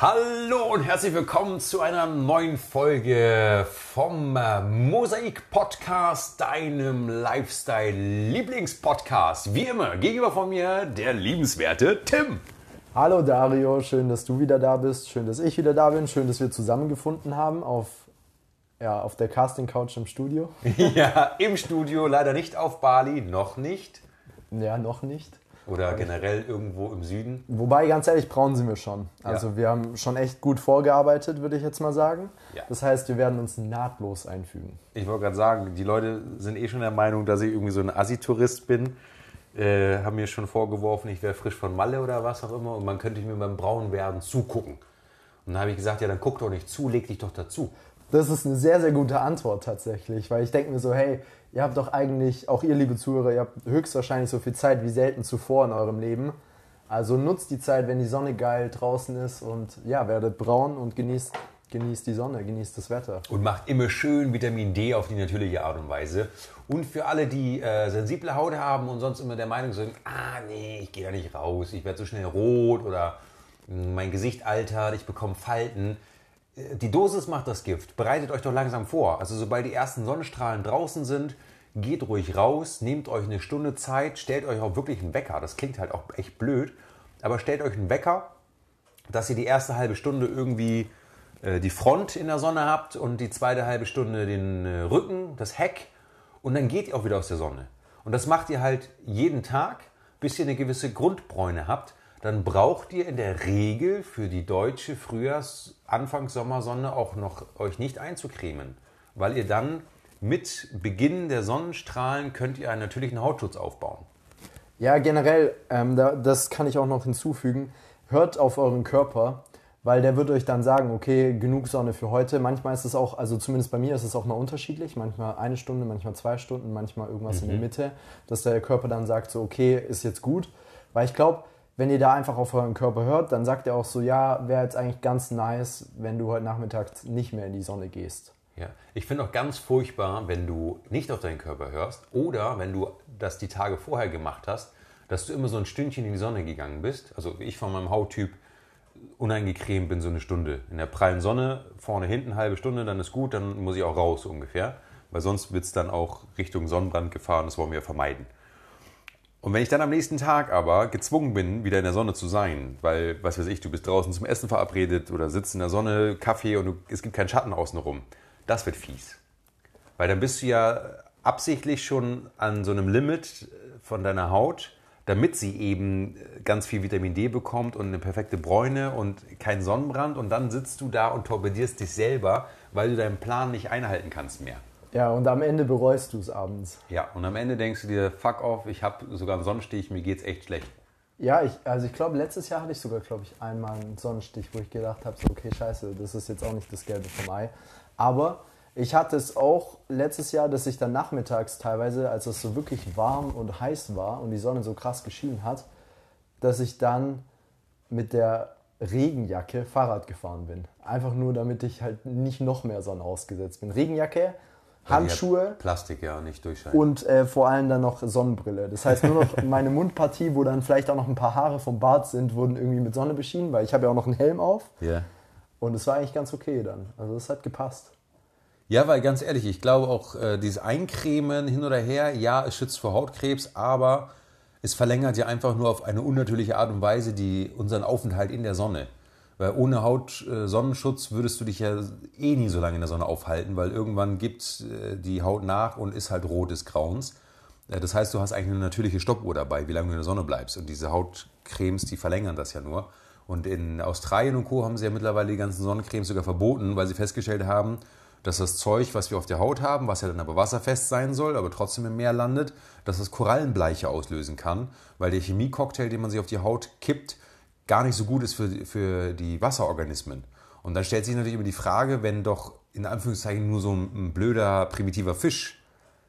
Hallo und herzlich willkommen zu einer neuen Folge vom äh, Mosaik Podcast, deinem Lifestyle-Lieblingspodcast. Wie immer, gegenüber von mir der liebenswerte Tim. Hallo Dario, schön, dass du wieder da bist, schön, dass ich wieder da bin, schön, dass wir zusammengefunden haben auf, ja, auf der Casting Couch im Studio. ja, im Studio, leider nicht auf Bali, noch nicht. Ja, noch nicht. Oder generell irgendwo im Süden. Wobei, ganz ehrlich, braun sind wir schon. Also Ja. wir haben schon echt gut vorgearbeitet, würde ich jetzt mal sagen. Ja. Das heißt, wir werden uns nahtlos einfügen. Ich wollte gerade sagen, die Leute sind eh schon der Meinung, dass ich irgendwie so ein Assi-Tourist bin. Äh, haben mir schon vorgeworfen, ich wäre frisch von Malle oder was auch immer und man könnte mir beim Braunwerden zugucken. Und dann habe ich gesagt, ja, dann guck doch nicht zu, leg dich doch dazu. Das ist eine sehr, sehr gute Antwort tatsächlich, weil ich denke mir so, hey, ihr habt doch eigentlich, auch ihr liebe Zuhörer, ihr habt höchstwahrscheinlich so viel Zeit wie selten zuvor in eurem Leben. Also nutzt die Zeit, wenn die Sonne geil draußen ist und ja, werdet braun und genießt, genießt die Sonne, genießt das Wetter. Und macht immer schön Vitamin D auf die natürliche Art und Weise. Und für alle, die äh, sensible Haut haben und sonst immer der Meinung sind, ah nee, ich gehe da nicht raus, ich werde so schnell rot oder mh, mein Gesicht altert, ich bekomme Falten. Die Dosis macht das Gift. Bereitet euch doch langsam vor. Also sobald die ersten Sonnenstrahlen draußen sind, geht ruhig raus, nehmt euch eine Stunde Zeit, stellt euch auch wirklich einen Wecker. Das klingt halt auch echt blöd, aber stellt euch einen Wecker, dass ihr die erste halbe Stunde irgendwie äh, die Front in der Sonne habt und die zweite halbe Stunde den äh, Rücken, das Heck und dann geht ihr auch wieder aus der Sonne. Und das macht ihr halt jeden Tag, bis ihr eine gewisse Grundbräune habt. Dann braucht ihr in der Regel für die deutsche Frühjahrs-, Anfangs Sommersonne auch noch euch nicht einzucremen, weil ihr dann mit Beginn der Sonnenstrahlen könnt ihr einen natürlichen Hautschutz aufbauen. Ja, generell, ähm, da, das kann ich auch noch hinzufügen. Hört auf euren Körper, weil der wird euch dann sagen, okay, genug Sonne für heute. Manchmal ist es auch, also zumindest bei mir ist es auch mal unterschiedlich. Manchmal eine Stunde, manchmal zwei Stunden, manchmal irgendwas in der Mitte, dass der Körper dann sagt, so, okay, ist jetzt gut. Weil ich glaube, wenn ihr da einfach auf euren Körper hört, dann sagt er auch so, ja, wäre jetzt eigentlich ganz nice, wenn du heute Nachmittag nicht mehr in die Sonne gehst. Ja, ich finde auch ganz furchtbar, wenn du nicht auf deinen Körper hörst oder wenn du das die Tage vorher gemacht hast, dass du immer so ein Stündchen in die Sonne gegangen bist. Also ich von meinem Hauttyp uneingecremt bin so eine Stunde. In der prallen Sonne, vorne, hinten, halbe Stunde, dann ist gut, dann muss ich auch raus ungefähr. Weil sonst wird es dann auch Richtung Sonnenbrand gefahren, das wollen wir vermeiden. Und wenn ich dann am nächsten Tag aber gezwungen bin, wieder in der Sonne zu sein, weil, was weiß ich, du bist draußen zum Essen verabredet oder sitzt in der Sonne, Kaffee und du, es gibt keinen Schatten außenrum, das wird fies. Weil dann bist du ja absichtlich schon an so einem Limit von deiner Haut, damit sie eben ganz viel Vitamin D bekommt und eine perfekte Bräune und kein Sonnenbrand. Und dann sitzt du da und torpedierst dich selber, weil du deinen Plan nicht einhalten kannst mehr. Ja, und am Ende bereust du es abends. Ja, und am Ende denkst du dir, fuck off, ich habe sogar einen Sonnenstich, mir geht's echt schlecht. Ja, ich, also ich glaube, letztes Jahr hatte ich sogar, glaube ich, einmal einen Sonnenstich, wo ich gedacht habe, so, okay, scheiße, das ist jetzt auch nicht das Gelbe vom Ei. Aber ich hatte es auch letztes Jahr, dass ich dann nachmittags teilweise, als es so wirklich warm und heiß war und die Sonne so krass geschienen hat, dass ich dann mit der Regenjacke Fahrrad gefahren bin. Einfach nur, damit ich halt nicht noch mehr Sonne ausgesetzt bin. Regenjacke, Handschuhe Plastik ja nicht durchscheinen. und äh, vor allem dann noch Sonnenbrille. Das heißt, nur noch meine Mundpartie, wo dann vielleicht auch noch ein paar Haare vom Bart sind, wurden irgendwie mit Sonne beschienen, weil ich habe ja auch noch einen Helm auf. Ja. Und es war eigentlich ganz okay dann. Also es hat gepasst. Ja, weil ganz ehrlich, ich glaube auch äh, dieses Eincremen hin oder her, ja, es schützt vor Hautkrebs, aber es verlängert ja einfach nur auf eine unnatürliche Art und Weise die, unseren Aufenthalt in der Sonne. Weil ohne Haut, äh, Sonnenschutz würdest du dich ja eh nie so lange in der Sonne aufhalten, weil irgendwann gibt äh, die Haut nach und ist halt rot des Grauens. Äh, das heißt, du hast eigentlich eine natürliche Stoppuhr dabei, wie lange du in der Sonne bleibst. Und diese Hautcremes, die verlängern das ja nur. Und in Australien und Co. haben sie ja mittlerweile die ganzen Sonnencremes sogar verboten, weil sie festgestellt haben, dass das Zeug, was wir auf der Haut haben, was ja dann aber wasserfest sein soll, aber trotzdem im Meer landet, dass das Korallenbleiche auslösen kann, weil der Chemiecocktail, den man sich auf die Haut kippt, gar nicht so gut ist für, für die Wasserorganismen. Und dann stellt sich natürlich immer die Frage, wenn doch in Anführungszeichen nur so ein, blöder, primitiver Fisch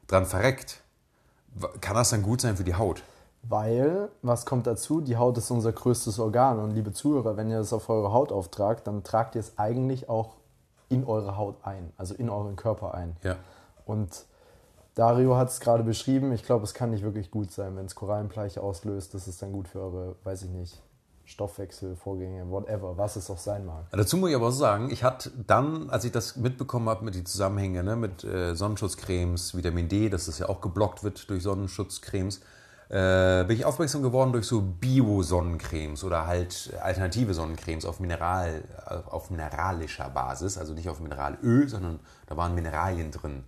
dran verreckt, kann das dann gut sein für die Haut? Weil, was kommt dazu? Die Haut ist unser größtes Organ. Und liebe Zuhörer, wenn ihr das auf eure Haut auftragt, dann tragt ihr es eigentlich auch in eure Haut ein, also in euren Körper ein. Ja. Und Dario hat es gerade beschrieben. Ich glaube, es kann nicht wirklich gut sein, wenn es Korallenbleiche auslöst. Das ist dann gut für eure, weiß ich nicht, Stoffwechselvorgänge, whatever, was es auch sein mag. Dazu muss ich aber auch sagen, ich hatte dann, als ich das mitbekommen habe mit den Zusammenhängen, ne, mit äh, Sonnenschutzcremes, Vitamin D, dass das ja auch geblockt wird durch Sonnenschutzcremes, äh, bin ich aufmerksam geworden durch so Bio-Sonnencremes oder halt alternative Sonnencremes auf, Mineral, auf mineralischer Basis, also nicht auf Mineralöl, sondern da waren Mineralien drin.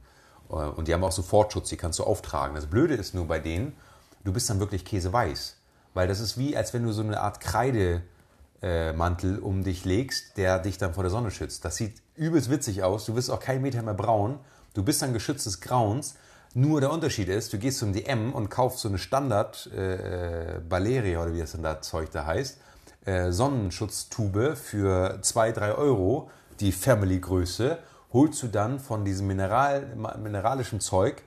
Äh, und die haben auch Sofortschutz, die kannst du auftragen. Das Blöde ist nur bei denen, du bist dann wirklich käseweiß. Weil das ist wie, als wenn du so eine Art Kreidemantel um dich legst, der dich dann vor der Sonne schützt. Das sieht übelst witzig aus. Du wirst auch keinen Meter mehr braun. Du bist dann geschütztes Grauens. Nur der Unterschied ist, du gehst zum DM und kaufst so eine Standard äh, Baleria oder wie das denn da Zeug da heißt, äh, Sonnenschutztube für 2, 3 Euro, die Family-Größe, holst du dann von diesem Mineral, mineralischen Zeug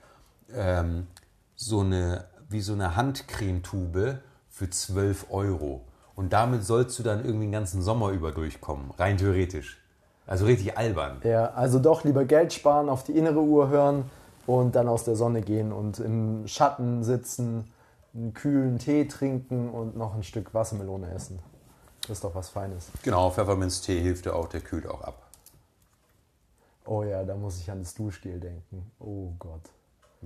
ähm, so eine, wie so eine Handcremetube für 12 Euro. Und damit sollst du dann irgendwie den ganzen Sommer über durchkommen, rein theoretisch. Also richtig albern. Ja, also doch lieber Geld sparen, auf die innere Uhr hören und dann aus der Sonne gehen und im Schatten sitzen, einen kühlen Tee trinken und noch ein Stück Wassermelone essen. Das ist doch was Feines. Genau, Pfefferminztee hilft ja auch, der kühlt auch ab. Oh ja, da muss ich an das Duschgel denken. Oh Gott.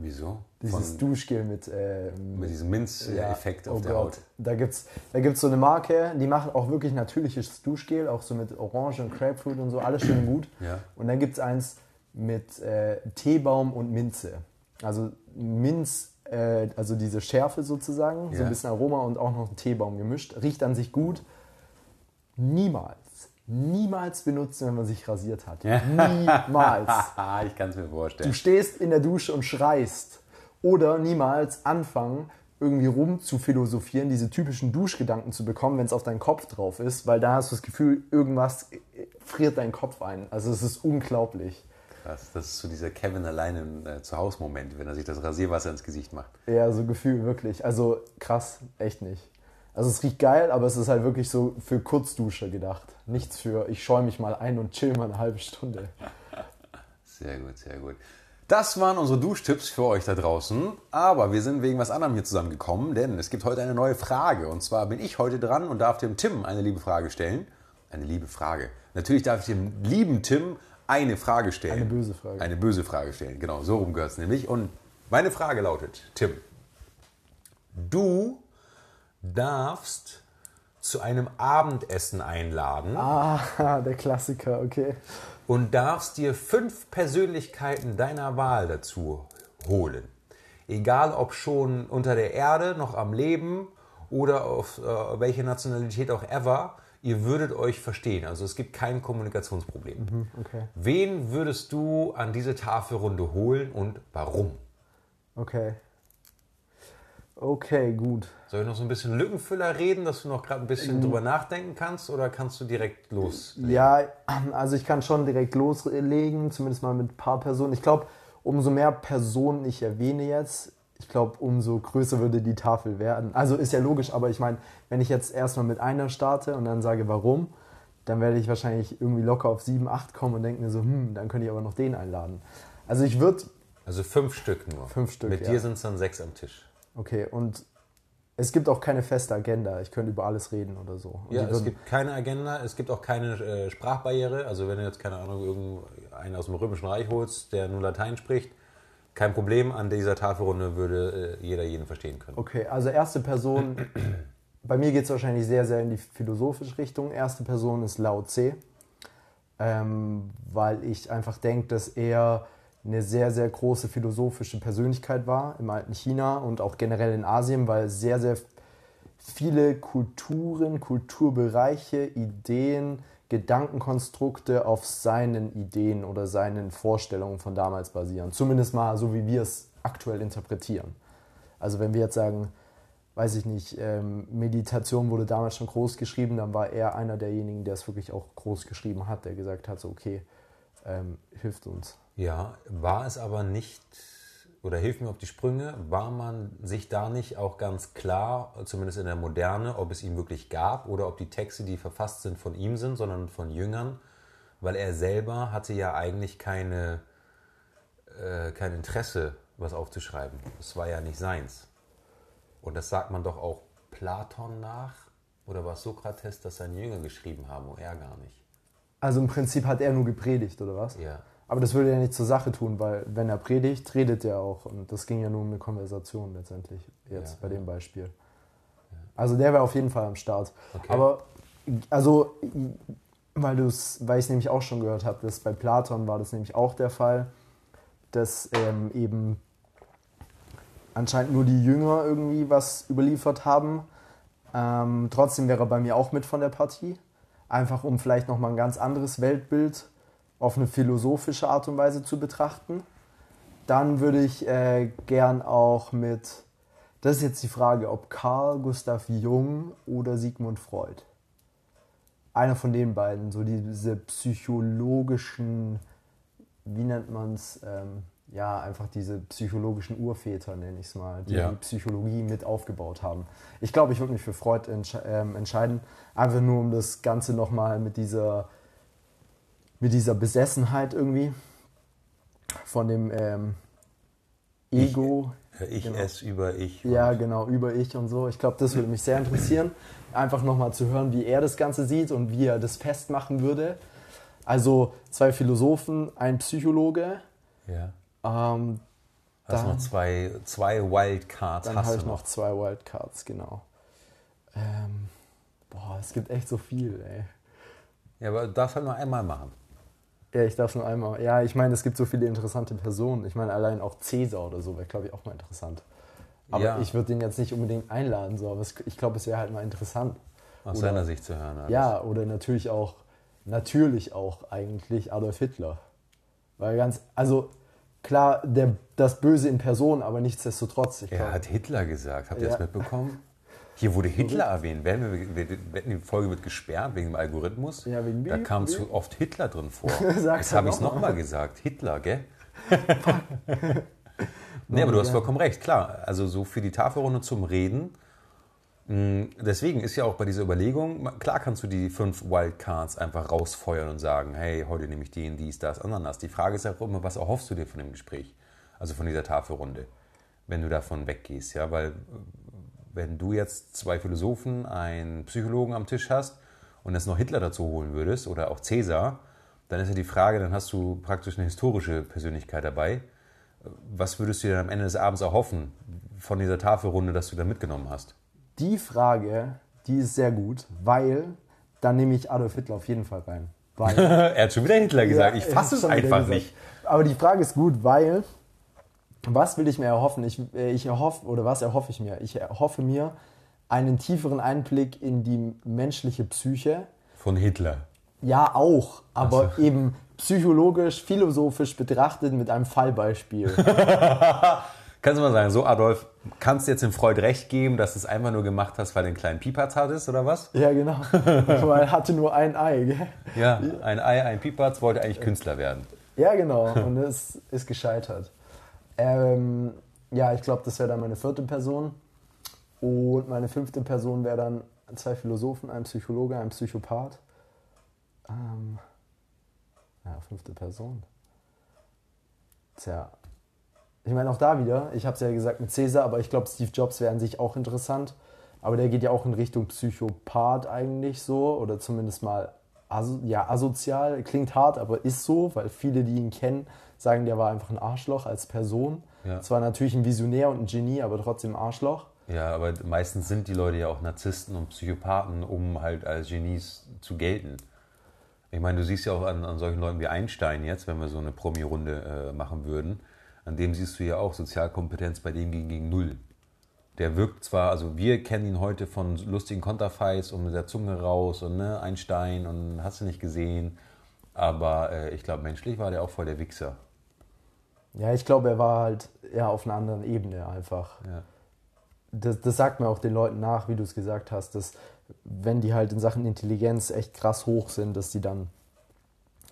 Wieso? Dieses Von, Duschgel mit, äh, mit diesem Minzeffekt ja, auf oh der Gott. Haut. Da gibt es da gibt's so eine Marke, die macht auch wirklich natürliches Duschgel, auch so mit Orange und Grapefruit und so, alles schön gut. Ja. Und dann gibt es eins mit äh, Teebaum und Minze. Also Minz, äh, also diese Schärfe sozusagen, so Ja. ein bisschen Aroma und auch noch ein Teebaum gemischt. Riecht an sich gut. Niemals, niemals benutzen, wenn man sich rasiert hat. Niemals. ich kann es mir vorstellen. Du stehst in der Dusche und schreist. Oder niemals anfangen, irgendwie rum zu philosophieren, diese typischen Duschgedanken zu bekommen, wenn es auf deinen Kopf drauf ist, weil da hast du das Gefühl, irgendwas äh, friert deinen Kopf ein. Also es ist unglaublich. Krass, das ist so dieser Kevin alleine im äh, Zuhause-Moment, wenn er sich das Rasierwasser ins Gesicht macht. Ja, so Gefühl, wirklich. Also krass, echt nicht. Also es riecht geil, aber es ist halt wirklich so für Kurzdusche gedacht. Nichts für, ich scheue mich mal ein und chill mal eine halbe Stunde. Sehr gut, sehr gut. Das waren unsere Duschtipps für euch da draußen. Aber wir sind wegen was anderem hier zusammengekommen, denn es gibt heute eine neue Frage. Und zwar bin ich heute dran und darf dem Tim eine liebe Frage stellen. Eine liebe Frage. Natürlich darf ich dem lieben Tim eine Frage stellen. Eine böse Frage. Eine böse Frage stellen. Genau, so rum gehört es nämlich. Und meine Frage lautet, Tim, du darfst zu einem Abendessen einladen Ah, der Klassiker, okay. und darfst dir fünf Persönlichkeiten deiner Wahl dazu holen. Egal ob schon unter der Erde, noch am Leben oder auf äh, welche Nationalität auch ever, ihr würdet euch verstehen. Also es gibt kein Kommunikationsproblem. Okay. Wen würdest du an diese Tafelrunde holen und warum? Okay. Okay, gut. Soll ich noch so ein bisschen Lückenfüller reden, dass du noch gerade ein bisschen drüber nachdenken kannst oder kannst du direkt los? Ja, also ich kann schon direkt loslegen, zumindest mal mit ein paar Personen. Ich glaube, umso mehr Personen ich erwähne jetzt, ich glaube, umso größer würde die Tafel werden. Also ist ja logisch, aber ich meine, wenn ich jetzt erstmal mit einer starte und dann sage, warum, dann werde ich wahrscheinlich irgendwie locker auf 7, 8 kommen und denke mir so, hm, dann könnte ich aber noch den einladen. Also ich würde, Also fünf Stück nur. Fünf Stück, Mit ja. dir sind es dann sechs am Tisch. Okay, und es gibt auch keine feste Agenda. Ich könnte über alles reden oder so. Und Ja, es gibt keine Agenda, es gibt auch keine äh, Sprachbarriere. Also wenn du jetzt, keine Ahnung, irgendeinen aus dem Römischen Reich holst, der nur Latein spricht, kein Problem, an dieser Tafelrunde würde äh, jeder jeden verstehen können. Okay, also erste Person, bei mir geht es wahrscheinlich sehr, sehr in die philosophische Richtung. Erste Person ist Lao Tse, ähm, weil ich einfach denke, dass er eine sehr, sehr große philosophische Persönlichkeit war im alten China und auch generell in Asien, weil sehr, sehr viele Kulturen, Kulturbereiche, Ideen, Gedankenkonstrukte auf seinen Ideen oder seinen Vorstellungen von damals basieren. Zumindest mal so, wie wir es aktuell interpretieren. Also wenn wir jetzt sagen, weiß ich nicht, ähm, Meditation wurde damals schon groß geschrieben, dann war er einer derjenigen, der es wirklich auch groß geschrieben hat, der gesagt hat, so okay, ähm, hilft uns. Ja, war es aber nicht, oder hilf mir auf die Sprünge, war man sich da nicht auch ganz klar, zumindest in der Moderne, ob es ihn wirklich gab oder ob die Texte, die verfasst sind, von ihm sind, sondern von Jüngern, weil er selber hatte ja eigentlich keine, äh, kein Interesse, was aufzuschreiben. Das war ja nicht seins. Und das sagt man doch auch Platon nach, Oder war es Sokrates, dass seine Jünger geschrieben haben und er gar nicht? Also im Prinzip hat er nur gepredigt, oder was? Ja. Aber das würde ja nicht zur Sache tun, weil wenn er predigt, redet er auch. Und das ging ja nur um eine Konversation letztendlich, jetzt Ja. bei dem Beispiel. Also der wäre auf jeden Fall am Start. Okay. Aber, also, weil, du's, weil ich es nämlich auch schon gehört habe, dass bei Platon war das nämlich auch der Fall, dass ähm, eben anscheinend nur die Jünger irgendwie was überliefert haben. Ähm, trotzdem wäre er bei mir auch mit von der Partie. Einfach um vielleicht nochmal ein ganz anderes Weltbild auf eine philosophische Art und Weise zu betrachten. Dann würde ich äh, gern auch mit, das ist jetzt die Frage, ob Carl Gustav Jung oder Sigmund Freud. Einer von den beiden, so diese psychologischen, wie nennt man es, ähm, ja, einfach diese psychologischen Urväter, nenne ich es mal, die Ja. die Psychologie mit aufgebaut haben. Ich glaube, ich würde mich für Freud entsche ähm, entscheiden, einfach nur um das Ganze nochmal mit dieser, mit dieser Besessenheit irgendwie von dem ähm, Ego. Äh, Ich Genau. es über ich. Ja, genau, über ich und so. Ich glaube, das würde mich sehr interessieren. Einfach nochmal zu hören, wie er das Ganze sieht und wie er das festmachen würde. Also zwei Philosophen, ein Psychologe. ja. Ähm, Hast Dann- noch zwei, zwei Wildcards. dann habe ich noch zwei Wildcards, genau. Ähm, boah, es gibt echt so viel, ey. Ja, aber du darfst halt nur einmal machen. Ja, ich darf nur einmal. Ja, ich meine, es gibt so viele interessante Personen. Ich meine, allein auch Cäsar oder so wäre, glaube ich, auch mal interessant. Aber Ja. ich würde den jetzt nicht unbedingt einladen, so. Aber es, ich glaube, es wäre halt mal interessant. Aus Oder- seiner Sicht zu hören. alles. Ja, oder natürlich auch, natürlich auch eigentlich Adolf Hitler. Weil ganz, also klar, der, das Böse in Person, aber nichtsdestotrotz. Ich Er glaub, hat Hitler gesagt. Habt ihr Ja. das mitbekommen? Hier wurde Hitler erwähnt. Werden wir, die Folge wird gesperrt wegen dem Algorithmus. Ja, wegen da kam zu oft Hitler drin vor. Jetzt habe ich es noch mal. nochmal gesagt. Hitler, gell? nee, aber du hast Ja. vollkommen recht. Klar, also so für die Tafelrunde zum Reden. mh, Deswegen ist ja auch bei dieser Überlegung, klar kannst du die fünf Wildcards einfach rausfeuern und sagen, hey, heute nehme ich den, dies, das, Ananas. Die Frage ist auch immer, was erhoffst du dir von dem Gespräch? Also von dieser Tafelrunde, wenn du davon weggehst, ja, weil wenn du jetzt zwei Philosophen, einen Psychologen am Tisch hast und jetzt noch Hitler dazu holen würdest oder auch Cäsar, dann ist ja die Frage, dann hast du praktisch eine historische Persönlichkeit dabei. Was würdest du dir dann am Ende des Abends erhoffen von dieser Tafelrunde, dass du da mitgenommen hast? die Frage, die ist sehr gut, weil dann nehme ich Adolf Hitler auf jeden Fall rein. Er hat schon wieder Hitler gesagt. Ja, ich fasse es einfach nicht. Aber die Frage ist gut, weil was will ich mir erhoffen? Ich, äh, ich erhoffe, oder was erhoffe ich mir? Ich erhoffe mir einen tieferen Einblick in die menschliche Psyche. Von Hitler. Ja, auch, aber so. eben psychologisch, philosophisch betrachtet mit einem Fallbeispiel. Kannst du mal sagen, so Adolf, kannst du jetzt dem Freud recht geben, dass du es einfach nur gemacht hast, weil du einen kleinen Piepatz hattest oder was? ja, genau. weil er hatte nur ein Ei, gell? Ja, ein Ei, ein Piepatz, wollte eigentlich Künstler werden. Ja, genau. Und es ist gescheitert. Ähm, ja, ich glaube, das wäre dann meine vierte Person. Und meine fünfte Person wäre dann zwei Philosophen, ein Psychologe, ein Psychopath. Ähm, ja, fünfte Person. Tja. Ich meine, auch da wieder, ich habe es ja gesagt mit Cäsar, aber ich glaube, Steve Jobs wäre an sich auch interessant. Aber der geht ja auch in Richtung Psychopath eigentlich so, oder zumindest mal aso ja, asozial. Klingt hart, aber ist so, weil viele, die ihn kennen, sagen, der war einfach ein Arschloch als Person. Ja. Zwar natürlich ein Visionär und ein Genie, aber trotzdem Arschloch. Ja, aber meistens sind die Leute ja auch Narzissten und Psychopathen, um halt als Genies zu gelten. Ich meine, du siehst ja auch an, an solchen Leuten wie Einstein jetzt, wenn wir so eine Promi-Runde äh, machen würden, an dem siehst du ja auch Sozialkompetenz bei dem gegen, gegen null. Der wirkt zwar, also wir kennen ihn heute von lustigen Konterfeis und mit der Zunge raus und ne, Einstein und hast du nicht gesehen, aber äh, ich glaube, menschlich war der auch voll der Wichser. Ja, ich glaube, er war halt ja, auf einer anderen Ebene einfach. Ja. das, das sagt mir auch den Leuten nach, wie du es gesagt hast, dass wenn die halt in Sachen Intelligenz echt krass hoch sind, dass die dann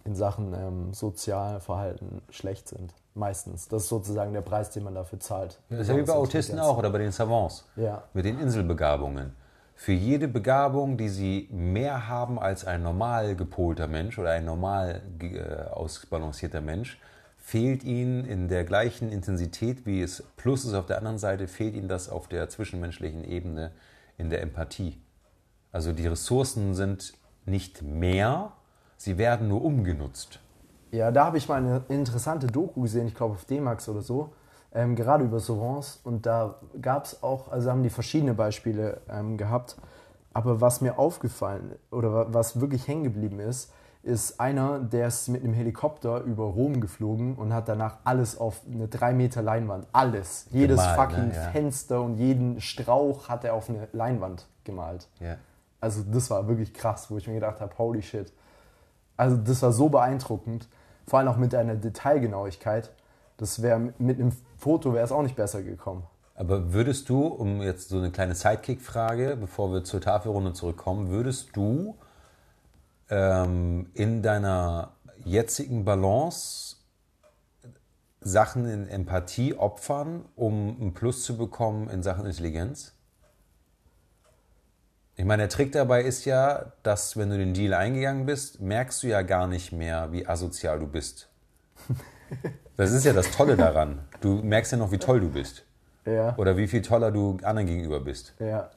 in Sachen ähm, Sozialverhalten schlecht sind. Meistens. Das ist sozusagen der Preis, den man dafür zahlt. Das ist ja wie bei Autisten auch oder bei den Savants. Ja. Mit den Inselbegabungen. Für jede Begabung, die sie mehr haben als ein normal gepolter Mensch oder ein normal äh, ausbalancierter Mensch, fehlt ihnen in der gleichen Intensität, wie es Plus ist auf der anderen Seite, fehlt ihnen das auf der zwischenmenschlichen Ebene in der Empathie. Also die Ressourcen sind nicht mehr, sie werden nur umgenutzt. Ja, da habe ich mal eine interessante Doku gesehen, ich glaube auf D-Max oder so, ähm, gerade über Sauvance. Und da gab es auch, also haben die verschiedene Beispiele ähm, gehabt. Aber was mir aufgefallen oder wa- was wirklich hängen geblieben ist, ist einer, der ist mit einem Helikopter über Rom geflogen und hat danach alles auf eine 3 Meter Leinwand, alles, jedes Gemalt, fucking ne? Ja. Fenster und jeden Strauch hat er auf eine Leinwand gemalt. Ja. Also das war wirklich krass, wo ich mir gedacht habe, holy shit. Also das war so beeindruckend, vor allem auch mit einer Detailgenauigkeit. Das wäre mit einem Foto wäre es auch nicht besser gekommen. Aber würdest du, um jetzt so eine kleine Sidekick-Frage, bevor wir zur Tafelrunde zurückkommen, würdest du ähm, in deiner jetzigen Balance Sachen in Empathie opfern, um einen Plus zu bekommen in Sachen Intelligenz? Ich meine, der Trick dabei ist ja, dass wenn du den Deal eingegangen bist, merkst du ja gar nicht mehr, wie asozial du bist. Das ist ja das Tolle daran. Du merkst ja noch, wie toll du bist. Ja. Oder wie viel toller du anderen gegenüber bist. Ja.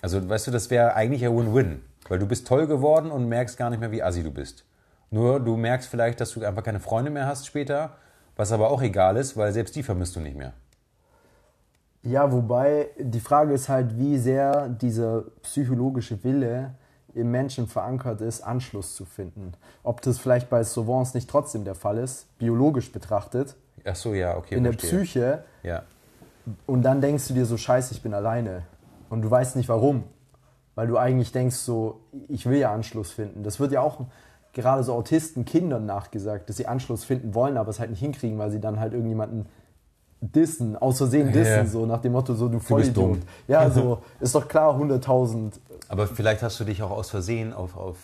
Also, weißt du, das wäre eigentlich ja Win-Win. Weil du bist toll geworden und merkst gar nicht mehr, wie assi du bist. Nur du merkst vielleicht, dass du einfach keine Freunde mehr hast später, was aber auch egal ist, weil selbst die vermisst du nicht mehr. Ja, wobei die Frage ist halt, wie sehr dieser psychologische Wille im Menschen verankert ist, Anschluss zu finden. Ob das vielleicht bei Sauvance nicht trotzdem der Fall ist, biologisch betrachtet, Ach so, ja, okay. in der verstehe. Psyche, Ja. und dann denkst du dir so, scheiße, ich bin alleine. Und du weißt nicht warum. Weil du eigentlich denkst so, ich will ja Anschluss finden. Das wird ja auch gerade so Autisten Kindern nachgesagt, dass sie Anschluss finden wollen, aber es halt nicht hinkriegen, weil sie dann halt irgendjemanden dissen, aus Versehen dissen, Ja. so nach dem Motto, so du Vollidiot. dumm. Ja, so, ist doch klar, 100.000. Aber vielleicht hast du dich auch aus Versehen auf, auf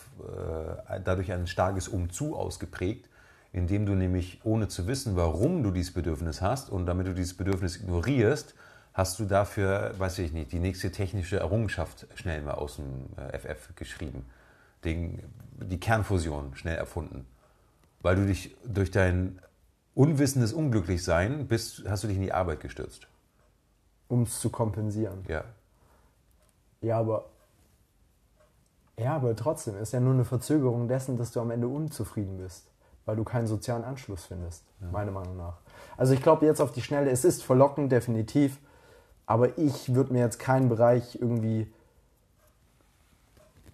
äh, dadurch ein starkes Umzu ausgeprägt, indem du nämlich, ohne zu wissen, warum du dieses Bedürfnis hast und damit du dieses Bedürfnis ignorierst, hast du dafür, weiß ich nicht, die nächste technische Errungenschaft schnell mal aus dem äh, FF geschrieben. Den, die Kernfusion schnell erfunden. Weil du dich durch dein unwissendes Unglücklichsein bist, hast du dich in die Arbeit gestürzt. um es zu kompensieren. Ja. Ja, aber. Ja, aber trotzdem ist ja nur eine Verzögerung dessen, dass du am Ende unzufrieden bist, weil du keinen sozialen Anschluss findest, meiner Meinung nach. Also ich glaube jetzt auf die Schnelle, es ist verlockend, definitiv, aber ich würde mir jetzt keinen Bereich irgendwie.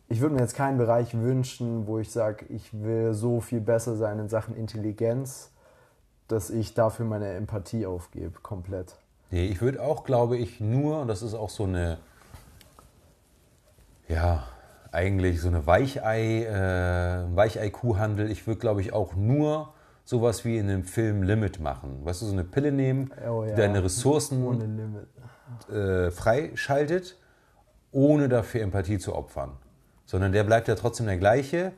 Ich würde mir jetzt keinen Bereich wünschen, wo ich sage, ich will so viel besser sein in Sachen Intelligenz, dass ich dafür meine Empathie aufgebe, komplett. Nee, ich würde auch, glaube ich, nur, und das ist auch so eine, ja, eigentlich so eine Weichei, äh, Weichei-Kuhhandel. Ich würde, glaube ich, auch nur sowas wie in dem Film Limit machen. Weißt du, so eine Pille nehmen, Oh ja. die deine Ressourcen äh, freischaltet, ohne dafür Empathie zu opfern. Sondern der bleibt ja trotzdem der gleiche.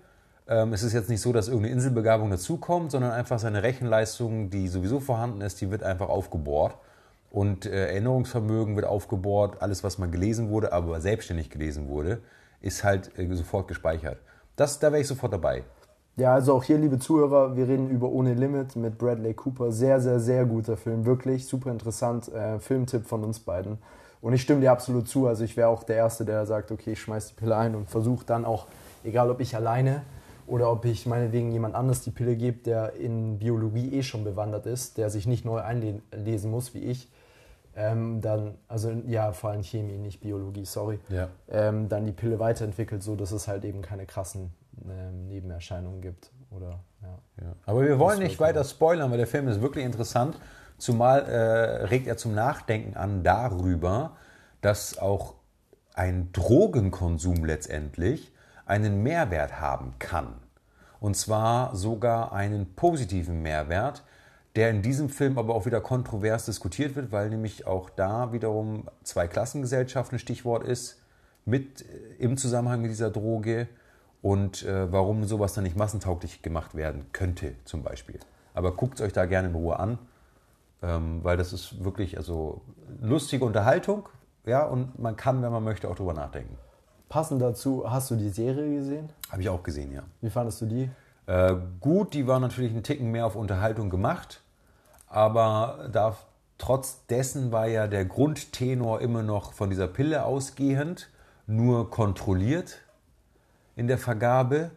Ähm, es ist jetzt nicht so, dass irgendeine Inselbegabung dazukommt, sondern einfach seine Rechenleistung, die sowieso vorhanden ist, die wird einfach aufgebohrt. Und äh, Erinnerungsvermögen wird aufgebohrt. Alles, was mal gelesen wurde, aber selbstständig gelesen wurde, ist halt äh, sofort gespeichert. Das, da wäre ich sofort dabei. Ja, also auch hier, liebe Zuhörer, wir reden über Ohne Limit mit Bradley Cooper. Sehr, sehr, sehr guter Film. Wirklich super interessant. Äh, Filmtipp von uns beiden. Und ich stimme dir absolut zu. Also ich wäre auch der Erste, der sagt, okay, ich schmeiß die Pille ein und versuche dann auch, egal ob ich alleine oder ob ich meinetwegen jemand anders die Pille gebe, der in Biologie eh schon bewandert ist, der sich nicht neu einlesen muss wie ich, ähm, dann, also ja, vor allem Chemie, nicht Biologie, sorry, Ja. ähm, dann die Pille weiterentwickelt, so dass es halt eben keine krassen ähm, Nebenerscheinungen gibt. Oder, ja. Ja. Aber wir wollen Das nicht weiter spoilern, weil der Film ist wirklich interessant. Zumal äh, regt er zum Nachdenken an darüber, dass auch ein Drogenkonsum letztendlich einen Mehrwert haben kann. Und zwar sogar einen positiven Mehrwert, der in diesem Film aber auch wieder kontrovers diskutiert wird, weil nämlich auch da wiederum zwei Klassengesellschaften Stichwort ist, mit äh, im Zusammenhang mit dieser Droge und äh, warum sowas dann nicht massentauglich gemacht werden könnte, zum Beispiel. Aber guckt es euch da gerne in Ruhe an, ähm, weil das ist wirklich also lustige Unterhaltung, ja, und man kann, wenn man möchte, auch drüber nachdenken. Passend dazu, hast du die Serie gesehen? Habe ich auch gesehen, ja. Wie fandest du die? Äh, gut, die war natürlich einen Ticken mehr auf Unterhaltung gemacht, aber da, trotz dessen war ja der Grundtenor immer noch von dieser Pille ausgehend, nur kontrolliert in der Vergabe,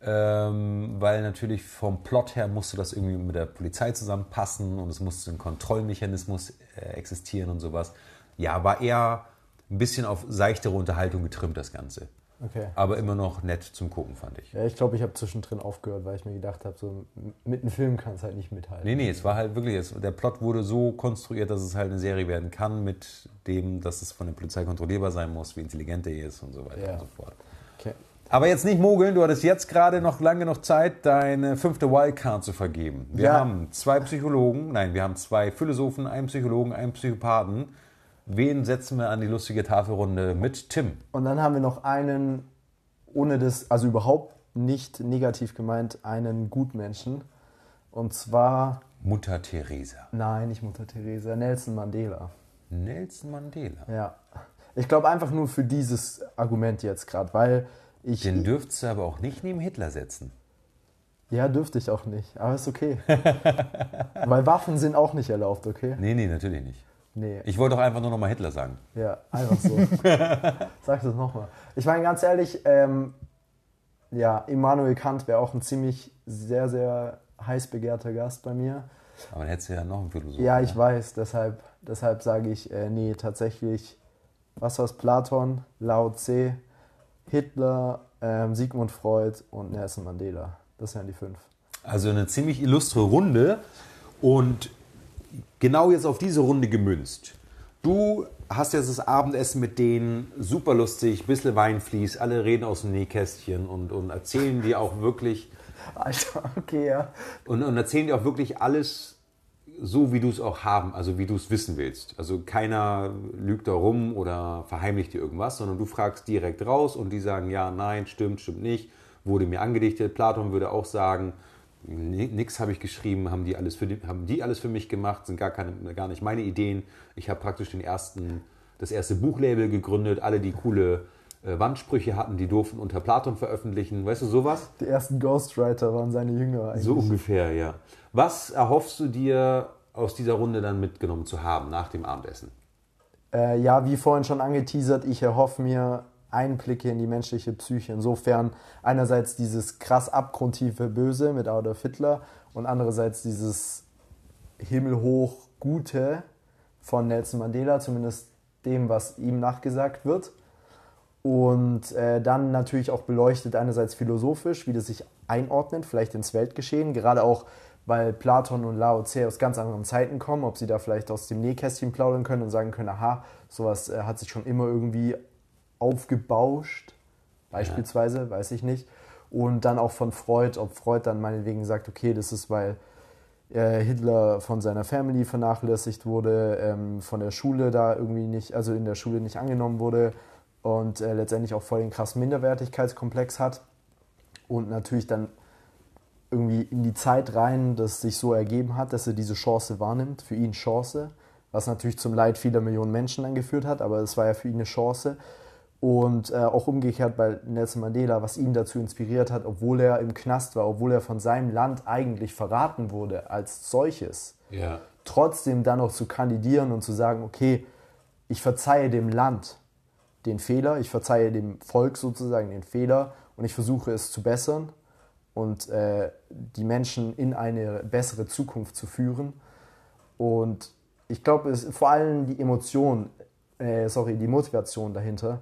ähm, weil natürlich vom Plot her musste das irgendwie mit der Polizei zusammenpassen und es musste ein Kontrollmechanismus äh, existieren und sowas. Ja, war eher ein bisschen auf seichtere Unterhaltung getrimmt, das Ganze. Okay. Aber immer noch nett zum Gucken, fand ich. Ja, ich glaube, ich habe zwischendrin aufgehört, weil ich mir gedacht habe, so mit einem Film kann es halt nicht mithalten. Nee, nee, es war halt wirklich, es, der Plot wurde so konstruiert, dass es halt eine Serie werden kann, mit dem, dass es von der Polizei kontrollierbar sein muss, wie intelligent er ist und so weiter Ja. und so fort. Okay. Aber jetzt nicht mogeln, du hattest jetzt gerade noch lange genug Zeit, deine fünfte Wildcard zu vergeben. Wir Ja. haben zwei Psychologen, nein, wir haben zwei Philosophen, einen Psychologen, einen Psychopathen. Wen setzen wir an die lustige Tafelrunde mit Tim? Und dann haben wir noch einen, ohne das, also überhaupt nicht negativ gemeint, einen Gutmenschen. Und zwar, Mutter Teresa. nein, nicht Mutter Teresa, Nelson Mandela. Nelson Mandela. Ja. Ich glaube einfach nur für dieses Argument jetzt gerade, weil ich. Den dürftest du aber auch nicht neben Hitler setzen. Ja, dürfte ich auch nicht, aber ist okay. weil Waffen sind auch nicht erlaubt, okay? Nee, nee, natürlich nicht. Nee. Ich wollte doch einfach nur nochmal Hitler sagen. Ja, einfach so. Sag das nochmal. Ich meine, ganz ehrlich, ähm, ja, Immanuel Kant wäre auch ein ziemlich sehr, sehr heiß begehrter Gast bei mir. Aber dann hättest du ja noch einen Philosophen. Ja, ich weiß, deshalb, deshalb sage ich, äh, nee, tatsächlich, was war's, Platon, Lao Tse, Hitler, ähm, Sigmund Freud und Nelson Mandela. Das wären die fünf. Also eine ziemlich illustre Runde und genau jetzt auf diese Runde gemünzt. Du hast jetzt das Abendessen mit denen, super lustig, bisschen Wein fließt, alle reden aus dem Nähkästchen und, und erzählen dir auch wirklich Alter, okay, ja. und, und erzählen dir auch wirklich alles so, wie du es auch haben, also wie du es wissen willst. Also keiner lügt da rum oder verheimlicht dir irgendwas, sondern du fragst direkt raus und die sagen ja, nein, stimmt, stimmt nicht, wurde mir angedichtet. Platon würde auch sagen, ni- nix habe ich geschrieben, haben die alles für die, haben die alles für mich gemacht, sind gar keine, gar nicht meine Ideen. Ich habe praktisch den ersten, das erste Buchlabel gegründet, alle die coole äh, Wandsprüche hatten, die durften unter Platon veröffentlichen, weißt du sowas? Die ersten Ghostwriter waren seine Jünger eigentlich. So ungefähr, ja. Was erhoffst du dir aus dieser Runde dann mitgenommen zu haben nach dem Abendessen? Äh, ja, wie vorhin schon angeteasert, ich erhoffe mir Einblicke in die menschliche Psyche. Insofern einerseits dieses krass abgrundtiefe Böse mit Adolf Hitler und andererseits dieses himmelhoch Gute von Nelson Mandela, zumindest dem, was ihm nachgesagt wird. Und äh, dann natürlich auch beleuchtet einerseits philosophisch, wie das sich einordnet, vielleicht ins Weltgeschehen, gerade auch, weil Platon und Lao Tse aus ganz anderen Zeiten kommen, ob sie da vielleicht aus dem Nähkästchen plaudern können und sagen können, aha, sowas äh, hat sich schon immer irgendwie aufgebauscht, beispielsweise, weiß ich nicht. Und dann auch von Freud, ob Freud dann meinetwegen sagt, okay, das ist, weil äh, Hitler von seiner Family vernachlässigt wurde, ähm, von der Schule da irgendwie nicht, also in der Schule nicht angenommen wurde und äh, letztendlich auch voll den krassen Minderwertigkeitskomplex hat und natürlich dann irgendwie in die Zeit rein, das sich so ergeben hat, dass er diese Chance wahrnimmt, für ihn Chance, was natürlich zum Leid vieler Millionen Menschen dann geführt hat, aber es war ja für ihn eine Chance. Und äh, auch umgekehrt bei Nelson Mandela, was ihn dazu inspiriert hat, obwohl er im Knast war, obwohl er von seinem Land eigentlich verraten wurde als solches, Ja. trotzdem dann noch zu kandidieren und zu sagen, okay, ich verzeihe dem Land den Fehler, ich verzeihe dem Volk sozusagen den Fehler und ich versuche es zu bessern und äh, die Menschen in eine bessere Zukunft zu führen. Und ich glaube, vor allem die Emotion, äh, sorry, die Motivation dahinter,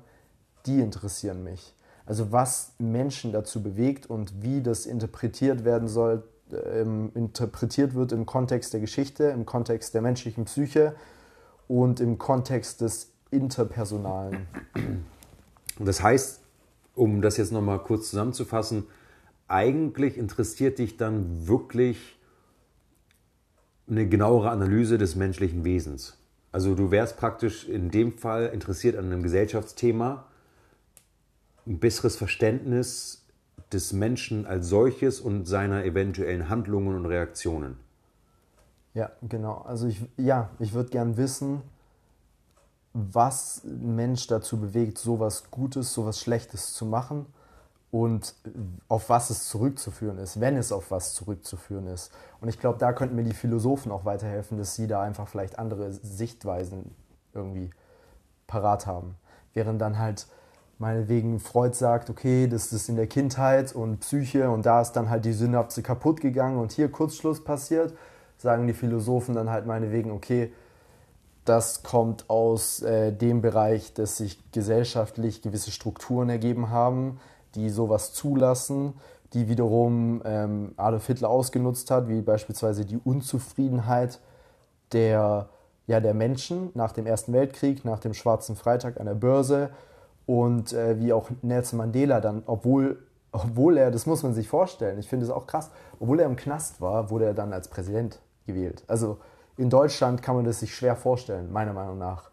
die interessieren mich. Also was Menschen dazu bewegt und wie das interpretiert werden soll, ähm, interpretiert wird im Kontext der Geschichte, im Kontext der menschlichen Psyche und im Kontext des Interpersonalen. Das heißt, um das jetzt nochmal kurz zusammenzufassen, eigentlich interessiert dich dann wirklich eine genauere Analyse des menschlichen Wesens. Also du wärst praktisch in dem Fall interessiert an einem Gesellschaftsthema, ein besseres Verständnis des Menschen als solches und seiner eventuellen Handlungen und Reaktionen. Ja, genau. Also ich, ja, ich würde gern wissen, was ein Mensch dazu bewegt, sowas Gutes, sowas Schlechtes zu machen und auf was es zurückzuführen ist, wenn es auf was zurückzuführen ist. Und ich glaube, da könnten mir die Philosophen auch weiterhelfen, dass sie da einfach vielleicht andere Sichtweisen irgendwie parat haben. Während dann halt meinetwegen Freud sagt, okay, das ist in der Kindheit und Psyche und da ist dann halt die Synapse kaputt gegangen und hier Kurzschluss passiert, sagen die Philosophen dann halt meinetwegen, okay, das kommt aus äh, dem Bereich, dass sich gesellschaftlich gewisse Strukturen ergeben haben, die sowas zulassen, die wiederum ähm, Adolf Hitler ausgenutzt hat, wie beispielsweise die Unzufriedenheit der, ja, der Menschen nach dem Ersten Weltkrieg, nach dem Schwarzen Freitag an der Börse, und äh, wie auch Nelson Mandela dann, obwohl, obwohl er, das muss man sich vorstellen, ich finde es auch krass, obwohl er im Knast war, wurde er dann als Präsident gewählt. Also in Deutschland kann man das sich schwer vorstellen, meiner Meinung nach.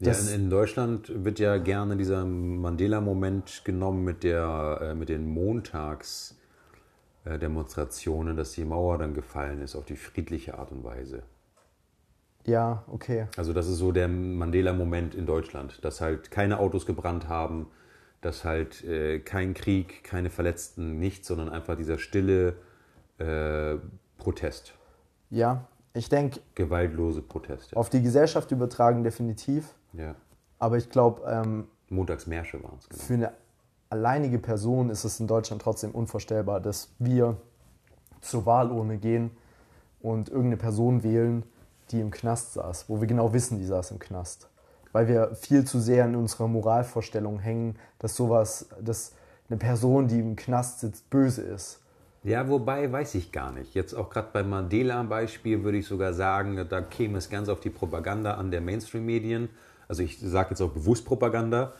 Ja, in, in, Deutschland wird ja gerne dieser Mandela-Moment genommen mit, der, äh, mit den Montagsdemonstrationen, dass die Mauer dann gefallen ist auf die friedliche Art und Weise. Ja, okay. Also das ist so der Mandela-Moment in Deutschland, dass halt keine Autos gebrannt haben, dass halt äh, kein Krieg, keine Verletzten, nichts, sondern einfach dieser stille äh, Protest. Ja, ich denke. Gewaltlose Protest. Ja. Auf die Gesellschaft übertragen definitiv. Ja. Aber ich glaube. Ähm, Montagsmärsche waren es. Genau. Für eine alleinige Person ist es in Deutschland trotzdem unvorstellbar, dass wir zur Wahlurne gehen und irgendeine Person wählen, die im Knast saß, wo wir genau wissen, die saß im Knast. Weil wir viel zu sehr in unserer Moralvorstellung hängen, dass sowas, dass eine Person, die im Knast sitzt, böse ist. Ja, wobei weiß ich gar nicht. Jetzt auch gerade beim Mandela-Beispiel würde ich sogar sagen, da käme es ganz auf die Propaganda an der Mainstream-Medien. Also ich sage jetzt auch bewusst Propaganda,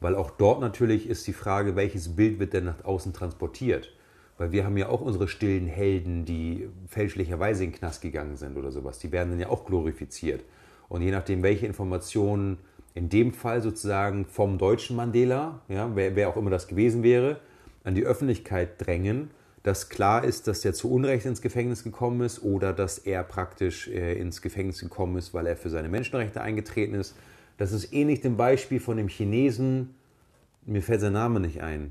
weil auch dort natürlich ist die Frage, welches Bild wird denn nach außen transportiert. Weil wir haben ja auch unsere stillen Helden, die fälschlicherweise in den Knast gegangen sind oder sowas. Die werden dann ja auch glorifiziert. Und je nachdem, welche Informationen in dem Fall sozusagen vom deutschen Mandela, ja, wer, wer auch immer das gewesen wäre, an die Öffentlichkeit drängen, dass klar ist, dass der zu Unrecht ins Gefängnis gekommen ist oder dass er praktisch äh, ins Gefängnis gekommen ist, weil er für seine Menschenrechte eingetreten ist. Das ist ähnlich dem Beispiel von dem Chinesen, mir fällt sein Name nicht ein,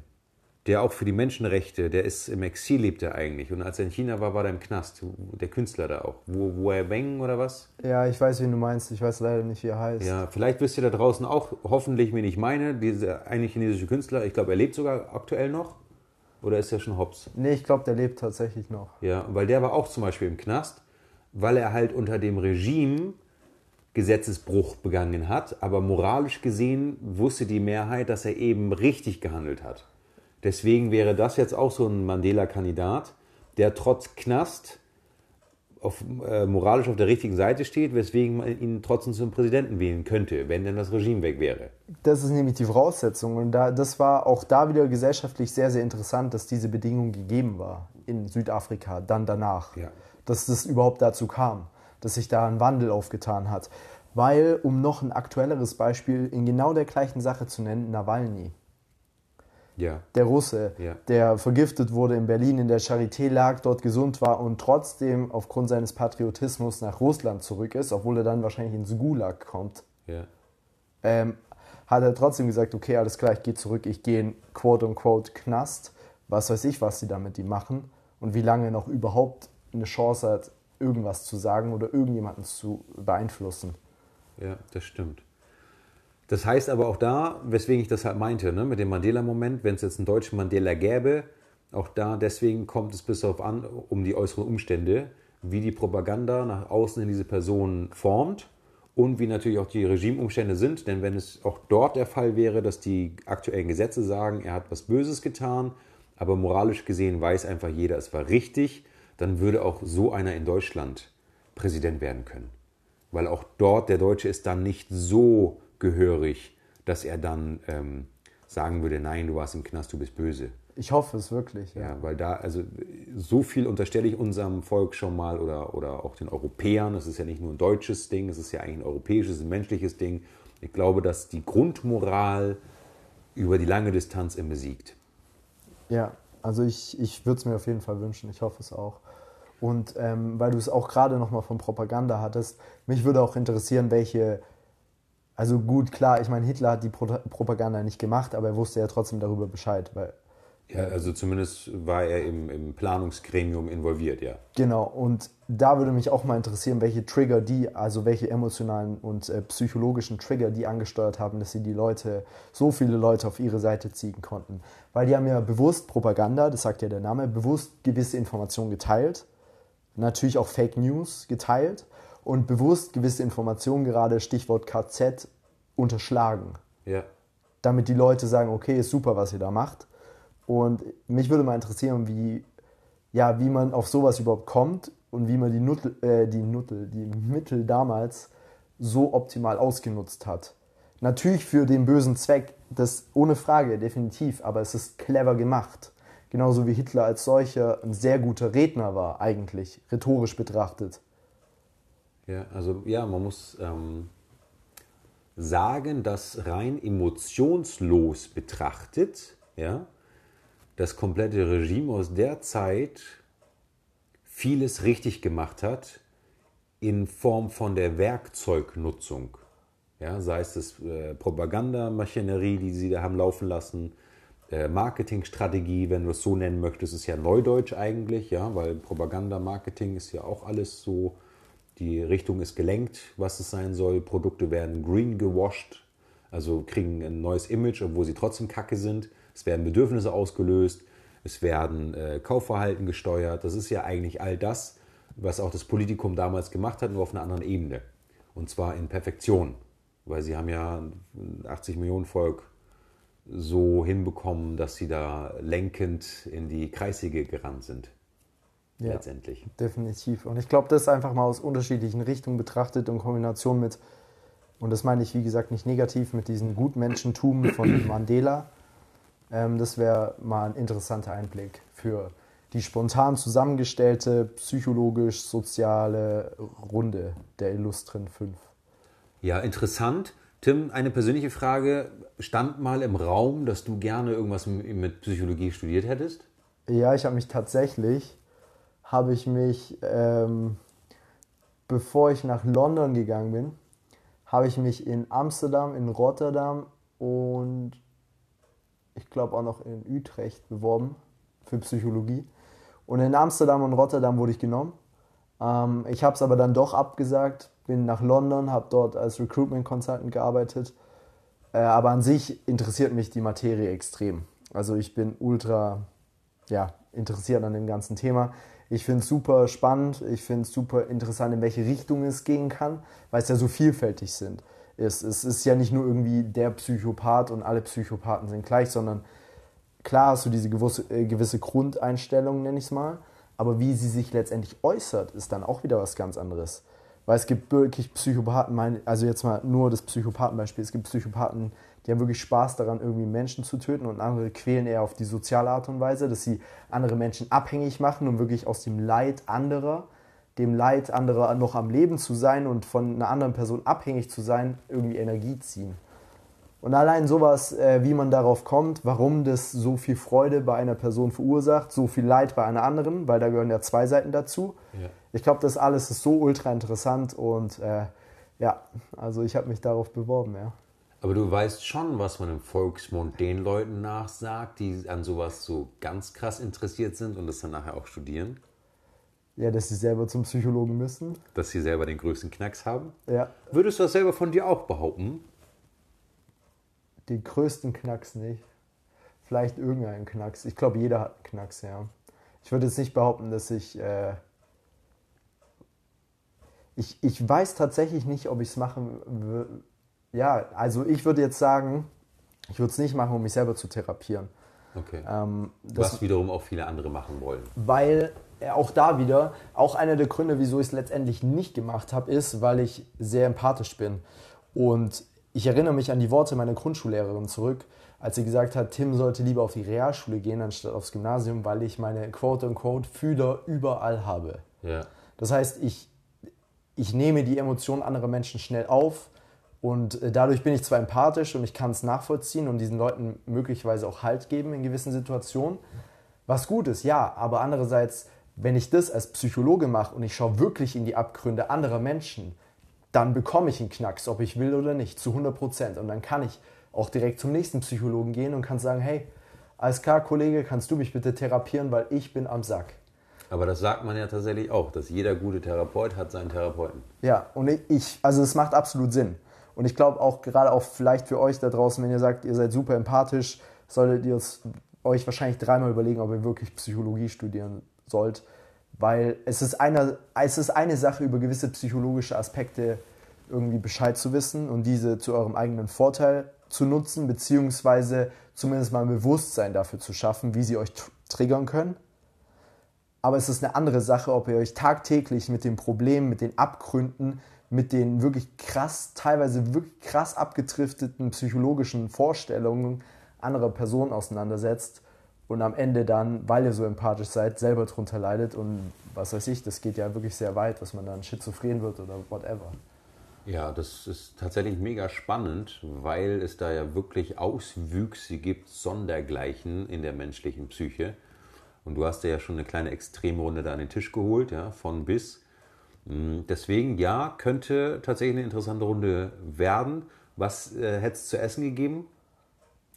der auch für die Menschenrechte, der ist im Exil, lebt er eigentlich. Und als er in China war, war er im Knast. Der Künstler da auch. Wo, wo er Weng oder was? Ja, ich weiß, wie du meinst. Ich weiß leider nicht, wie er heißt. Ja, vielleicht wisst ihr da draußen auch, hoffentlich, wen ich meine, dieser eine chinesische Künstler. Ich glaube, er lebt sogar aktuell noch. Oder ist er schon hops? Nee, ich glaube, der lebt tatsächlich noch. Ja, weil der war auch zum Beispiel im Knast, weil er halt unter dem Regime Gesetzesbruch begangen hat. Aber moralisch gesehen wusste die Mehrheit, dass er eben richtig gehandelt hat. Deswegen wäre das jetzt auch so ein Mandela-Kandidat, der trotz Knast auf, äh, moralisch auf der richtigen Seite steht, weswegen man ihn trotzdem zum Präsidenten wählen könnte, wenn denn das Regime weg wäre. Das ist nämlich die Voraussetzung. Und da, das war auch da wieder gesellschaftlich sehr, sehr interessant, dass diese Bedingung gegeben war in Südafrika, dann danach. Ja. Dass das überhaupt dazu kam, dass sich da ein Wandel aufgetan hat. Weil, um noch ein aktuelleres Beispiel in genau der gleichen Sache zu nennen, Nawalny ja. der Russe, ja. der vergiftet wurde in Berlin in der Charité lag, dort gesund war und trotzdem aufgrund seines Patriotismus nach Russland zurück ist, obwohl er dann wahrscheinlich ins Gulag kommt, ja. ähm, hat er trotzdem gesagt, okay, alles klar, ich gehe zurück, ich gehe in quote-unquote Knast, was weiß ich, was sie da mit ihm machen und wie lange er noch überhaupt eine Chance hat, irgendwas zu sagen oder irgendjemanden zu beeinflussen. Ja, das stimmt. Das heißt aber auch da, weswegen ich das halt meinte, ne, mit dem Mandela-Moment, wenn es jetzt einen deutschen Mandela gäbe, auch da, deswegen kommt es bis darauf an, um die äußeren Umstände, wie die Propaganda nach außen in diese Person formt und wie natürlich auch die Regimumstände sind. Denn wenn es auch dort der Fall wäre, dass die aktuellen Gesetze sagen, er hat was Böses getan, aber moralisch gesehen weiß einfach jeder, es war richtig, dann würde auch so einer in Deutschland Präsident werden können. Weil auch dort der Deutsche ist dann nicht so gehörig, dass er dann ähm, sagen würde, nein, du warst im Knast, du bist böse. Ich hoffe es wirklich. Ja. ja, weil da, also so viel unterstelle ich unserem Volk schon mal oder, oder auch den Europäern. Es ist ja nicht nur ein deutsches Ding, es ist ja eigentlich ein europäisches, ein menschliches Ding. Ich glaube, dass die Grundmoral über die lange Distanz immer siegt. Ja, also ich, ich würde es mir auf jeden Fall wünschen. Ich hoffe es auch. Und ähm, weil du es auch gerade nochmal von Propaganda hattest, mich würde auch interessieren, welche also gut, klar, ich meine, Hitler hat die Pro Propaganda nicht gemacht, aber er wusste ja trotzdem darüber Bescheid, weil Ja, also zumindest war er im, im Planungsgremium involviert, ja. Genau, und da würde mich auch mal interessieren, welche Trigger die, also welche emotionalen und äh, psychologischen Trigger die angesteuert haben, dass sie die Leute, so viele Leute auf ihre Seite ziehen konnten. Weil die haben ja bewusst Propaganda, das sagt ja der Name, bewusst gewisse Informationen geteilt, natürlich auch Fake News geteilt und bewusst gewisse Informationen, gerade Stichwort KZ, unterschlagen. Ja. Damit die Leute sagen, okay, ist super, was ihr da macht. Und mich würde mal interessieren, wie, ja, wie man auf sowas überhaupt kommt und wie man die, Nuttel, äh, die, Nuttel, die Mittel damals so optimal ausgenutzt hat. Natürlich für den bösen Zweck, das ohne Frage, definitiv, aber es ist clever gemacht. Genauso wie Hitler als solcher ein sehr guter Redner war, eigentlich, rhetorisch betrachtet. Ja, also ja, man muss ähm, sagen, dass rein emotionslos betrachtet, ja, das komplette Regime aus der Zeit vieles richtig gemacht hat in Form von der Werkzeugnutzung. Ja, sei es das äh, Propagandamaschinerie, die sie da haben laufen lassen, äh, Marketingstrategie, wenn du es so nennen möchtest, ist ja Neudeutsch eigentlich, ja, weil Propaganda, Marketing ist ja auch alles so, die Richtung ist gelenkt, was es sein soll. Produkte werden green gewasht, also kriegen ein neues Image, obwohl sie trotzdem kacke sind. Es werden Bedürfnisse ausgelöst, es werden äh, Kaufverhalten gesteuert. Das ist ja eigentlich all das, was auch das Politikum damals gemacht hat, nur auf einer anderen Ebene. Und zwar in Perfektion, weil sie haben ja 80 Millionen Volk so hinbekommen, dass sie da lenkend in die Kreissäge gerannt sind. Ja, letztendlich. Definitiv. Und ich glaube, das einfach mal aus unterschiedlichen Richtungen betrachtet in Kombination mit, und das meine ich wie gesagt nicht negativ, mit diesem Gutmenschentum von Mandela. Ähm, das wäre mal ein interessanter Einblick für die spontan zusammengestellte psychologisch-soziale Runde der illustren fünf. Ja, interessant. Tim, eine persönliche Frage. Stand mal im Raum, dass du gerne irgendwas mit Psychologie studiert hättest? Ja, ich habe mich tatsächlich, habe ich mich, ähm, bevor ich nach London gegangen bin, habe ich mich in Amsterdam, in Rotterdam und ich glaube auch noch in Utrecht beworben für Psychologie. Und in Amsterdam und Rotterdam wurde ich genommen. Ähm, ich habe es aber dann doch abgesagt, bin nach London, habe dort als Recruitment Consultant gearbeitet. Äh, aber an sich interessiert mich die Materie extrem. Also ich bin ultra ja, interessiert an dem ganzen Thema. Ich finde es super spannend, ich finde es super interessant, in welche Richtung es gehen kann, weil es ja so vielfältig sind. ist. Es ist ja nicht nur irgendwie der Psychopath und alle Psychopathen sind gleich, sondern klar hast du diese gewisse, äh, gewisse Grundeinstellung, nenne ich es mal, aber wie sie sich letztendlich äußert, ist dann auch wieder was ganz anderes. Weil es gibt wirklich Psychopathen, also jetzt mal nur das Psychopathenbeispiel, es gibt Psychopathen, die haben wirklich Spaß daran, irgendwie Menschen zu töten und andere quälen eher auf die soziale Art und Weise, dass sie andere Menschen abhängig machen und wirklich aus dem Leid anderer, dem Leid anderer noch am Leben zu sein und von einer anderen Person abhängig zu sein, irgendwie Energie ziehen. Und allein sowas, äh, wie man darauf kommt, warum das so viel Freude bei einer Person verursacht, so viel Leid bei einer anderen, weil da gehören ja zwei Seiten dazu. Ja. Ich glaube, das alles ist so ultra interessant und äh, ja, also ich habe mich darauf beworben, ja. Aber du weißt schon, was man im Volksmund den Leuten nachsagt, die an sowas so ganz krass interessiert sind und das dann nachher auch studieren? Ja, dass sie selber zum Psychologen müssen. Dass sie selber den größten Knacks haben? Ja. Würdest du das selber von dir auch behaupten? den größten Knacks nicht. Vielleicht irgendeinen Knacks. Ich glaube, jeder hat einen Knacks, ja. Ich würde jetzt nicht behaupten, dass ich. Äh ich, ich weiß tatsächlich nicht, ob ich es machen würde. Ja, also ich würde jetzt sagen, ich würde es nicht machen, um mich selber zu therapieren. Okay. Ähm, Was wiederum auch viele andere machen wollen. Weil äh, auch da wieder, auch einer der Gründe, wieso ich es letztendlich nicht gemacht habe, ist, weil ich sehr empathisch bin. Und ich erinnere mich an die Worte meiner Grundschullehrerin zurück, als sie gesagt hat, Tim sollte lieber auf die Realschule gehen, anstatt aufs Gymnasium, weil ich meine quote-unquote Fühler überall habe. Ja. Das heißt, ich, ich nehme die Emotionen anderer Menschen schnell auf und äh, dadurch bin ich zwar empathisch und ich kann es nachvollziehen und diesen Leuten möglicherweise auch Halt geben in gewissen Situationen, was gut ist, ja, aber andererseits, wenn ich das als Psychologe mache und ich schaue wirklich in die Abgründe anderer Menschen, dann bekomme ich einen Knacks, ob ich will oder nicht, zu 100 Prozent. Und dann kann ich auch direkt zum nächsten Psychologen gehen und kann sagen, hey, alles klar, Kollege, kannst du mich bitte therapieren, weil ich bin am Sack. Aber das sagt man ja tatsächlich auch, dass jeder gute Therapeut hat seinen Therapeuten. Ja, und ich, also es macht absolut Sinn. Und ich glaube auch gerade auch vielleicht für euch da draußen, wenn ihr sagt, ihr seid super empathisch, solltet ihr euch wahrscheinlich dreimal überlegen, ob ihr wirklich Psychologie studieren sollt. Weil es ist, eine, es ist eine Sache, über gewisse psychologische Aspekte irgendwie Bescheid zu wissen und diese zu eurem eigenen Vorteil zu nutzen, beziehungsweise zumindest mal ein Bewusstsein dafür zu schaffen, wie sie euch triggern können. Aber es ist eine andere Sache, ob ihr euch tagtäglich mit den Problemen, mit den Abgründen, mit den wirklich krass, teilweise wirklich krass abgetrifteten psychologischen Vorstellungen anderer Personen auseinandersetzt und am Ende dann, weil ihr so empathisch seid, selber drunter leidet und was weiß ich, das geht ja wirklich sehr weit, dass man dann schizophren wird oder whatever. Ja, das ist tatsächlich mega spannend, weil es da ja wirklich Auswüchse gibt, Sondergleichen in der menschlichen Psyche. Und du hast ja schon eine kleine Extremrunde da an den Tisch geholt, ja, von bis. Hm, deswegen, ja, könnte tatsächlich eine interessante Runde werden. Was äh, hätte es zu essen gegeben?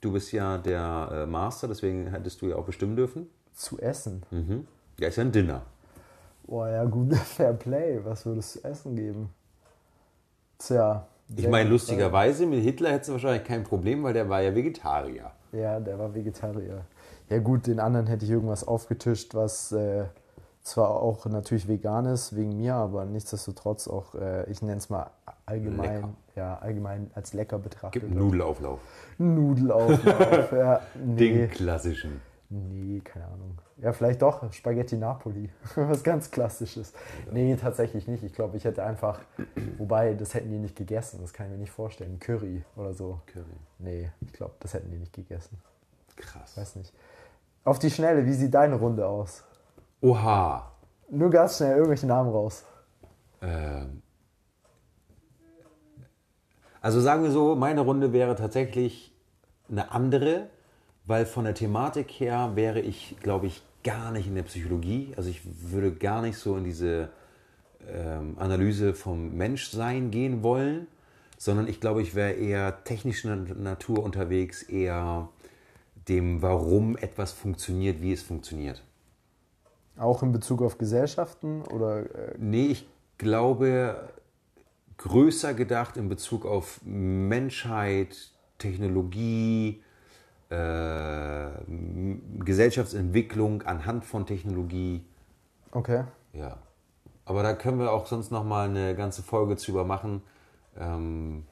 Du bist ja der äh, Master, deswegen hättest du ja auch bestimmen dürfen. Zu essen? Mhm. Ja, ist ja ein Dinner. Boah, ja, gut, Fair Play. Was würdest du essen geben? Tja. Ich meine, lustigerweise, mit Hitler hättest du wahrscheinlich kein Problem, weil der war ja Vegetarier. Ja, der war Vegetarier. Ja gut, den anderen hätte ich irgendwas aufgetischt, was äh, zwar auch natürlich vegan ist, wegen mir, aber nichtsdestotrotz auch, äh, ich nenne es mal allgemein, ja, allgemein als lecker betrachtet. Gibt Nudelauflauf. Nudelauflauf, ja. Nee. Den klassischen. Nee, keine Ahnung. Ja, vielleicht doch Spaghetti Napoli. Was ganz Klassisches. Ja. Nee, tatsächlich nicht. Ich glaube, ich hätte einfach, wobei, das hätten die nicht gegessen. Das kann ich mir nicht vorstellen. Curry oder so. Curry. Nee, ich glaube, das hätten die nicht gegessen. Krass. Weiß nicht. Auf die Schnelle, wie sieht deine Runde aus? Oha. Nur ganz schnell irgendwelche Namen raus. Ähm. Also sagen wir so, meine Runde wäre tatsächlich eine andere, weil von der Thematik her wäre ich, glaube ich, gar nicht in der Psychologie. Also ich würde gar nicht so in diese ähm, Analyse vom Menschsein gehen wollen, sondern ich glaube, ich wäre eher technischer Natur unterwegs, eher dem, warum etwas funktioniert, wie es funktioniert. Auch in Bezug auf Gesellschaften oder? Äh nee, ich glaube größer gedacht in Bezug auf Menschheit, Technologie, äh, Gesellschaftsentwicklung anhand von Technologie. Okay. Ja. Aber da können wir auch sonst noch mal eine ganze Folge zu machen, ähm,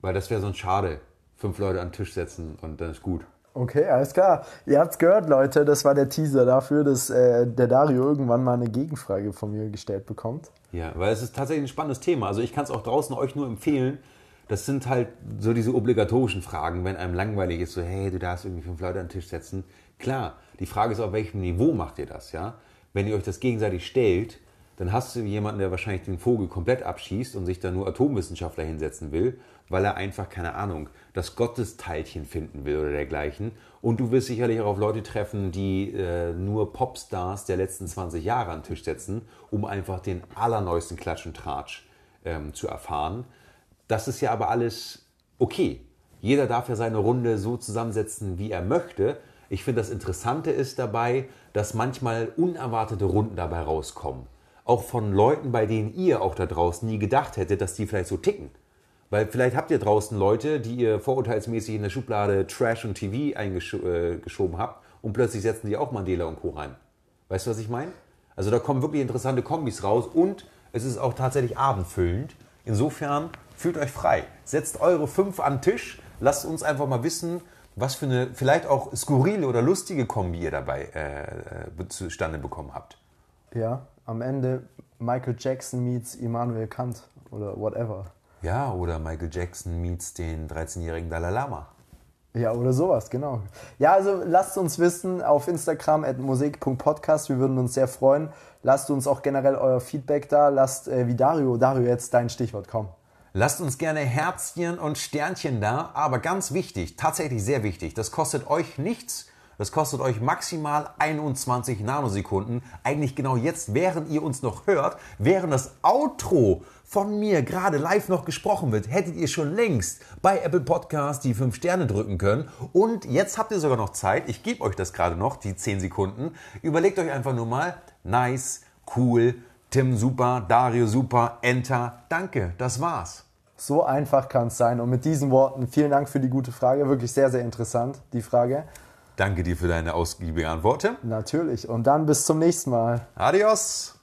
weil das wäre sonst schade. Fünf Leute an den Tisch setzen und dann ist gut. Okay, alles klar. Ihr habt's gehört, Leute. Das war der Teaser dafür, dass äh, der Dario irgendwann mal eine Gegenfrage von mir gestellt bekommt. Ja, weil es ist tatsächlich ein spannendes Thema. Also ich kann es auch draußen euch nur empfehlen, das sind halt so diese obligatorischen Fragen, wenn einem langweilig ist, so, hey, du darfst irgendwie fünf Leute an den Tisch setzen. Klar, die Frage ist, auf welchem Niveau macht ihr das, ja? Wenn ihr euch das gegenseitig stellt, dann hast du jemanden, der wahrscheinlich den Vogel komplett abschießt und sich da nur Atomwissenschaftler hinsetzen will, weil er einfach, keine Ahnung, das Gottesteilchen finden will oder dergleichen. Und du wirst sicherlich auch auf Leute treffen, die äh, nur Popstars der letzten 20 Jahre an den Tisch setzen, um einfach den allerneuesten Klatsch und Tratsch ähm, zu erfahren. Das ist ja aber alles okay. Jeder darf ja seine Runde so zusammensetzen, wie er möchte. Ich finde, das Interessante ist dabei, dass manchmal unerwartete Runden dabei rauskommen. Auch von Leuten, bei denen ihr auch da draußen nie gedacht hättet, dass die vielleicht so ticken. Weil vielleicht habt ihr draußen Leute, die ihr vorurteilsmäßig in der Schublade Trash und TV eingeschoben äh, habt und plötzlich setzen die auch Mandela und Co. rein. Weißt du, was ich meine? Also da kommen wirklich interessante Kombis raus und es ist auch tatsächlich abendfüllend. Insofern fühlt euch frei. Setzt eure fünf an den Tisch. Lasst uns einfach mal wissen, was für eine vielleicht auch skurrile oder lustige Kombi ihr dabei äh, äh zustande bekommen habt. Ja, am Ende Michael Jackson meets Immanuel Kant oder whatever. Ja, oder Michael Jackson meets den 13-jährigen Dalai Lama. Ja, oder sowas, genau. Ja, also lasst uns wissen auf Instagram at musik.podcast. Wir würden uns sehr freuen. Lasst uns auch generell euer Feedback da. Lasst äh, wie Dario, Dario jetzt dein Stichwort kommen. Lasst uns gerne Herzchen und Sternchen da, aber ganz wichtig, tatsächlich sehr wichtig, das kostet euch nichts, Das kostet euch maximal 21 Nanosekunden. Eigentlich genau jetzt, während ihr uns noch hört, während das Outro von mir gerade live noch gesprochen wird, hättet ihr schon längst bei Apple Podcast die 5 Sterne drücken können. Und jetzt habt ihr sogar noch Zeit. Ich gebe euch das gerade noch, die 10 Sekunden. Überlegt euch einfach nur mal, nice, cool, Tim super, Dario super, Enter, danke, das war's. So einfach kann es sein. Und mit diesen Worten vielen Dank für die gute Frage. Wirklich sehr, sehr interessant, die Frage. Danke dir für deine ausgiebige Antwort. Natürlich. Und dann bis zum nächsten Mal. Adios.